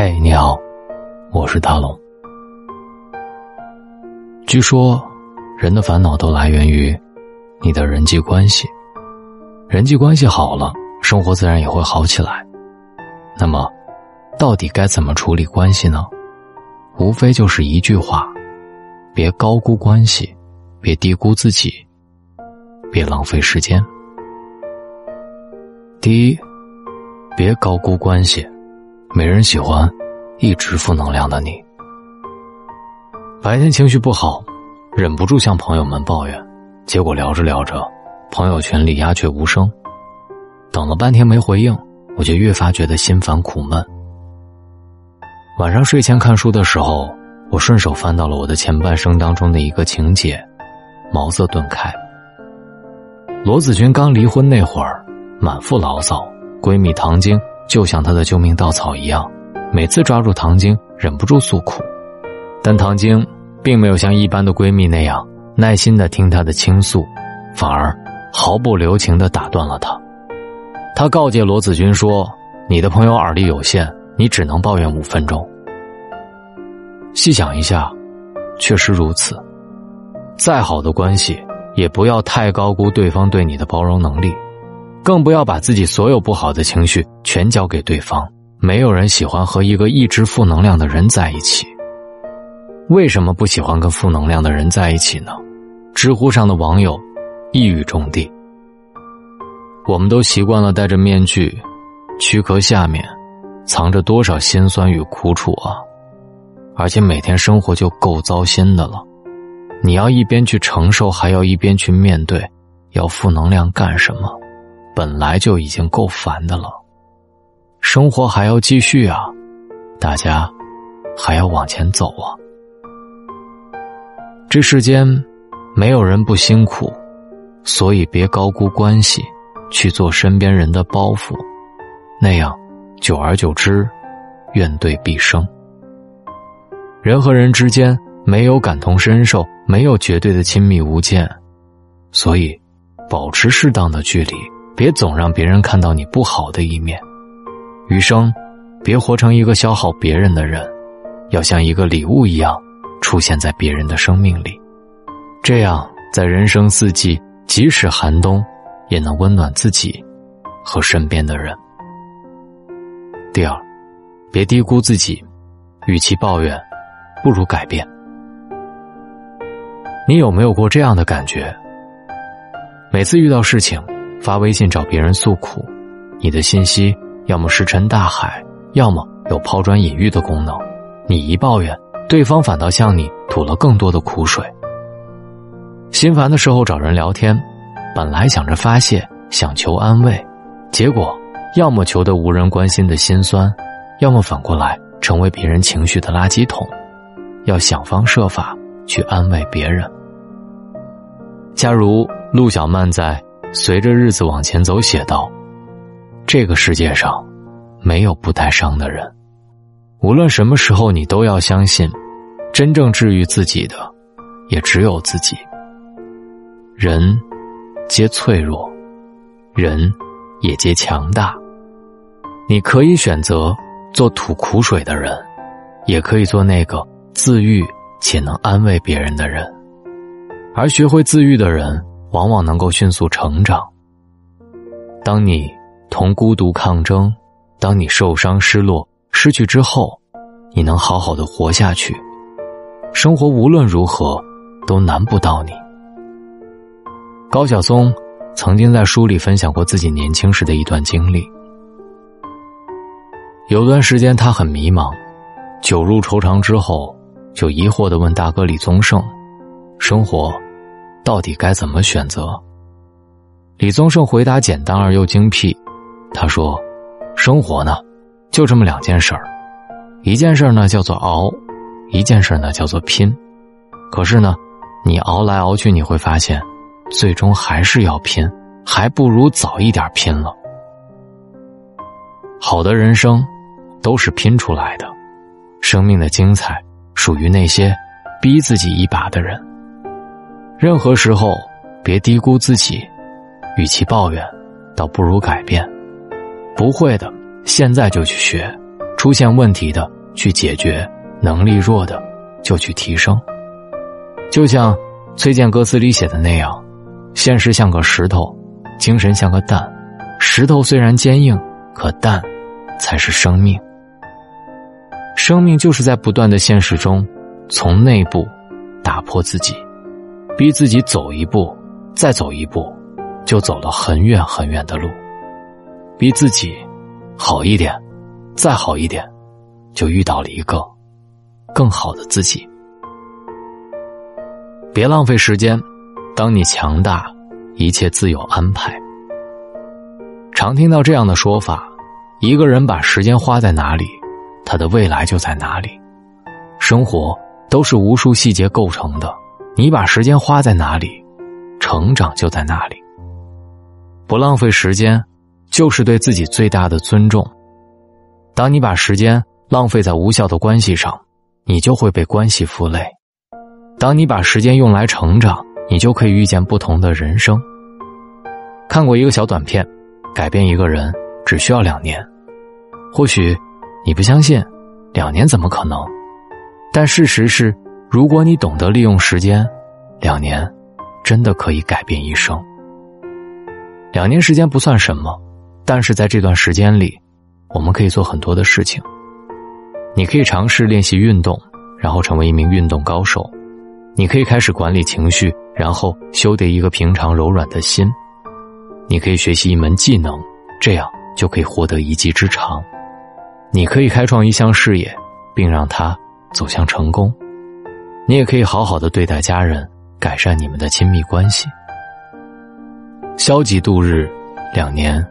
嘿，你好，我是大龙。据说，人的烦恼都来源于你的人际关系，人际关系好了，生活自然也会好起来。那么，到底该怎么处理关系呢？无非就是一句话：别高估关系，别低估自己，别浪费时间。第一，别高估关系，没人喜欢一直负能量的你。白天情绪不好，忍不住向朋友们抱怨，结果聊着聊着，朋友圈里鸦雀无声。等了半天没回应，我就越发觉得心烦苦闷。晚上睡前看书的时候，我顺手翻到了我的前半生当中的一个情节，茅塞顿开。罗子君刚离婚那会儿，满腹牢骚，闺蜜唐晶就像她的救命稻草一样，每次抓住唐晶，忍不住诉苦。但唐晶并没有像一般的闺蜜那样耐心的听她的倾诉，反而毫不留情的打断了她。她告诫罗子君说：“你的朋友耳力有限，你只能抱怨五分钟。”细想一下，确实如此。再好的关系，也不要太高估对方对你的包容能力，更不要把自己所有不好的情绪全交给对方。没有人喜欢和一个一直负能量的人在一起。为什么不喜欢跟负能量的人在一起呢？知乎上的网友一语中的。我们都习惯了戴着面具，躯壳下面藏着多少心酸与苦楚啊！而且每天生活就够糟心的了，你要一边去承受，还要一边去面对，要负能量干什么？本来就已经够烦的了，生活还要继续啊！大家还要往前走啊！这世间，没有人不辛苦，所以别高估关系，去做身边人的包袱，那样，久而久之，怨怼必生。人和人之间没有感同身受，没有绝对的亲密无间，所以，保持适当的距离，别总让别人看到你不好的一面。余生，别活成一个消耗别人的人，要像一个礼物一样。出现在别人的生命里，这样在人生四季，即使寒冬，也能温暖自己和身边的人。第二，别低估自己，与其抱怨，不如改变。你有没有过这样的感觉？每次遇到事情，发微信找别人诉苦，你的信息要么石沉大海，要么有抛砖引玉的功能，你一抱怨。对方反倒向你吐了更多的苦水。心烦的时候找人聊天，本来想着发泄，想求安慰，结果要么求得无人关心的心酸，要么反过来成为别人情绪的垃圾桶。要想方设法去安慰别人。假如陆小曼在《随着日子往前走》写道：“这个世界上，没有不带伤的人。”无论什么时候，你都要相信，真正治愈自己的，也只有自己。人皆脆弱，人也皆强大。你可以选择做吐苦水的人，也可以做那个自愈且能安慰别人的人。而学会自愈的人，往往能够迅速成长。当你同孤独抗争，当你受伤失落。失去之后，你能好好的活下去，生活无论如何都难不到你。高晓松曾经在书里分享过自己年轻时的一段经历。有段时间他很迷茫，酒入愁肠之后，就疑惑的问大哥李宗盛：“生活到底该怎么选择？”李宗盛回答简单而又精辟，他说：“生活呢？”就这么两件事儿，一件事儿呢叫做熬，一件事儿呢叫做拼。可是呢，你熬来熬去，你会发现，最终还是要拼，还不如早一点拼了。好的人生，都是拼出来的。生命的精彩，属于那些逼自己一把的人。任何时候，别低估自己，与其抱怨，倒不如改变。不会的。现在就去学，出现问题的去解决，能力弱的就去提升。就像崔健歌词里写的那样，现实像个石头，精神像个蛋。石头虽然坚硬，可蛋才是生命。生命就是在不断的现实中，从内部打破自己，逼自己走一步，再走一步，就走了很远很远的路。逼自己好一点，再好一点，就遇到了一个更好的自己。别浪费时间，当你强大，一切自有安排。常听到这样的说法：一个人把时间花在哪里，他的未来就在哪里。生活都是无数细节构成的，你把时间花在哪里，成长就在哪里。不浪费时间，就是对自己最大的尊重。当你把时间浪费在无效的关系上，你就会被关系负累。当你把时间用来成长，你就可以遇见不同的人生。看过一个小短片，改变一个人只需要两年。或许你不相信，两年怎么可能？但事实是，如果你懂得利用时间，两年真的可以改变一生。两年时间不算什么，但是在这段时间里，我们可以做很多的事情。你可以尝试练习运动，然后成为一名运动高手。你可以开始管理情绪，然后修得一个平常柔软的心。你可以学习一门技能，这样就可以获得一技之长。你可以开创一项事业，并让它走向成功。你也可以好好的对待家人，改善你们的亲密关系。消极度日，两年，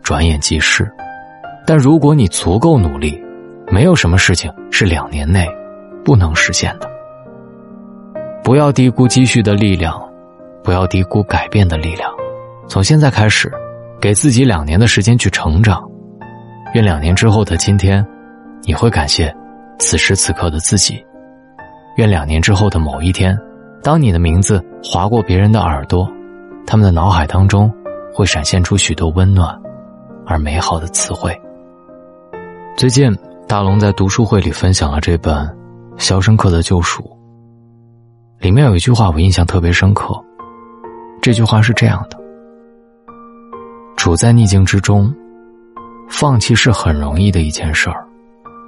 转眼即逝。但如果你足够努力，没有什么事情是两年内不能实现的。不要低估积蓄的力量，不要低估改变的力量。从现在开始，给自己两年的时间去成长。愿两年之后的今天，你会感谢此时此刻的自己。愿两年之后的某一天，当你的名字划过别人的耳朵，他们的脑海当中会闪现出许多温暖而美好的词汇。最近，大龙在读书会里分享了这本《肖申克的救赎》。里面有一句话我印象特别深刻，这句话是这样的：处在逆境之中，放弃是很容易的一件事儿，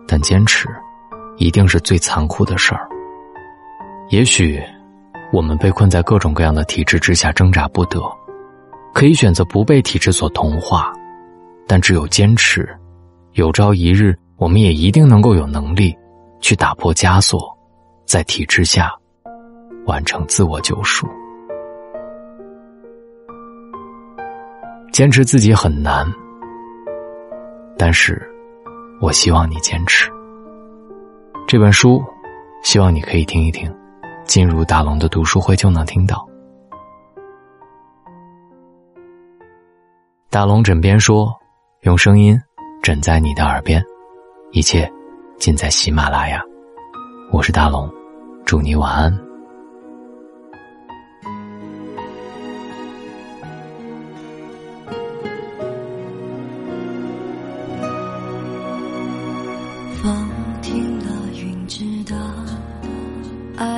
但坚持，一定是最残酷的事儿。也许，我们被困在各种各样的体制之下挣扎不得，可以选择不被体制所同化，但只有坚持，有朝一日，我们也一定能够有能力，去打破枷锁，在体制下。完成自我救赎，坚持自己很难，但是，我希望你坚持。这本书，希望你可以听一听，进入大龙的读书会就能听到。大龙枕边说，用声音枕在你的耳边，一切尽在喜马拉雅。我是大龙，祝你晚安。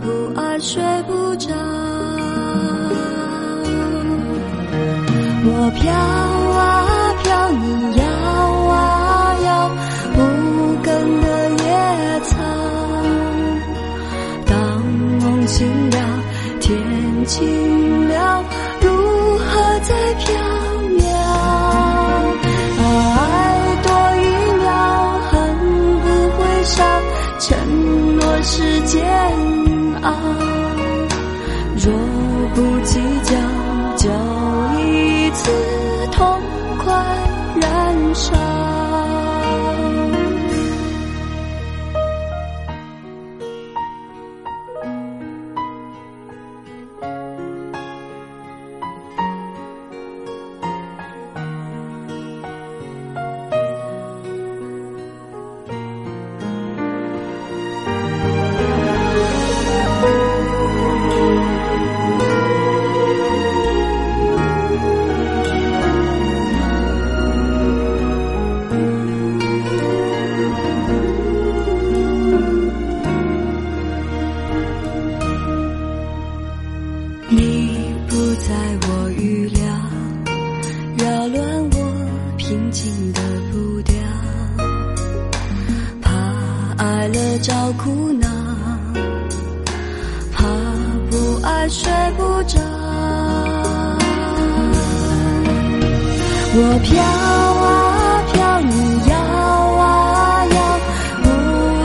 不爱睡不着。我飘啊飘，你摇不计较，就。一次痛快燃烧。苦恼怕不爱睡不着。我飘啊飘你摇啊摇无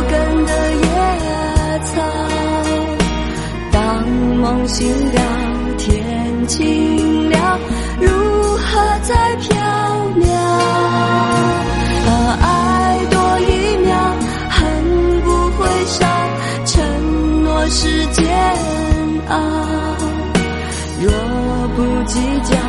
根的野草当梦醒了天晴啊若不计较